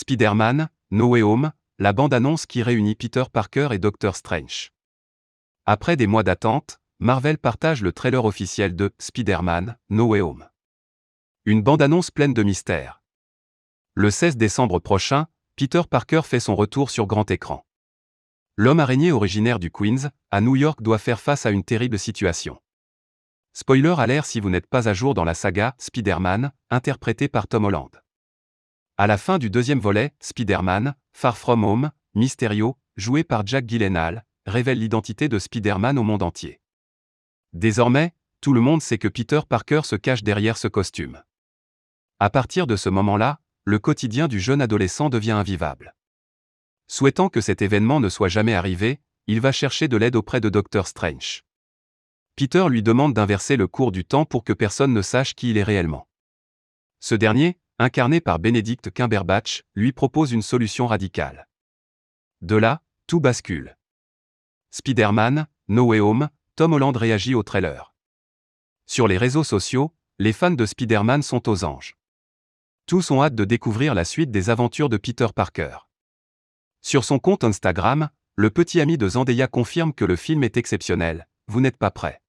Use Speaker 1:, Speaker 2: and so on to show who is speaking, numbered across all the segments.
Speaker 1: Spider-Man, No Way Home, la bande-annonce qui réunit Peter Parker et Doctor Strange. Après des mois d'attente, Marvel partage le trailer officiel de Spider-Man, No Way Home. Une bande-annonce pleine de mystères. Le 16 décembre prochain, Peter Parker fait son retour sur grand écran. L'homme araignée originaire du Queens, à New York, doit faire face à une terrible situation. Spoiler à l'air si vous n'êtes pas à jour dans la saga Spider-Man, interprétée par Tom Holland. À la fin du deuxième volet, Spider-Man, Far From Home, Mysterio, joué par Jack Gyllenhaal, révèle l'identité de Spider-Man au monde entier. Désormais, tout le monde sait que Peter Parker se cache derrière ce costume. À partir de ce moment-là, le quotidien du jeune adolescent devient invivable. Souhaitant que cet événement ne soit jamais arrivé, il va chercher de l'aide auprès de Doctor Strange. Peter lui demande d'inverser le cours du temps pour que personne ne sache qui il est réellement. Ce dernier, incarné par Benedict Cumberbatch, lui propose une solution radicale. De là, tout bascule. Spider-Man, No Way Home, Tom Holland réagit au trailer. Sur les réseaux sociaux, les fans de Spider-Man sont aux anges. Tous ont hâte de découvrir la suite des aventures de Peter Parker. Sur son compte Instagram, le petit ami de Zendaya confirme que le film est exceptionnel, vous n'êtes pas prêt.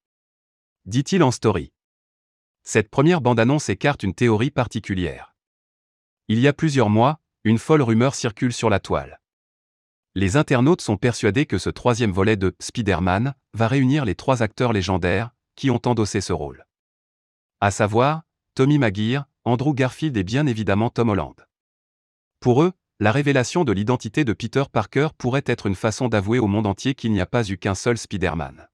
Speaker 1: Dit-il en story. Cette première bande-annonce écarte une théorie particulière. Il y a plusieurs mois, une folle rumeur circule sur la toile. Les internautes sont persuadés que ce troisième volet de Spider-Man va réunir les trois acteurs légendaires qui ont endossé ce rôle. À savoir, Tommy Maguire, Andrew Garfield et bien évidemment Tom Holland. Pour eux, la révélation de l'identité de Peter Parker pourrait être une façon d'avouer au monde entier qu'il n'y a pas eu qu'un seul Spider-Man.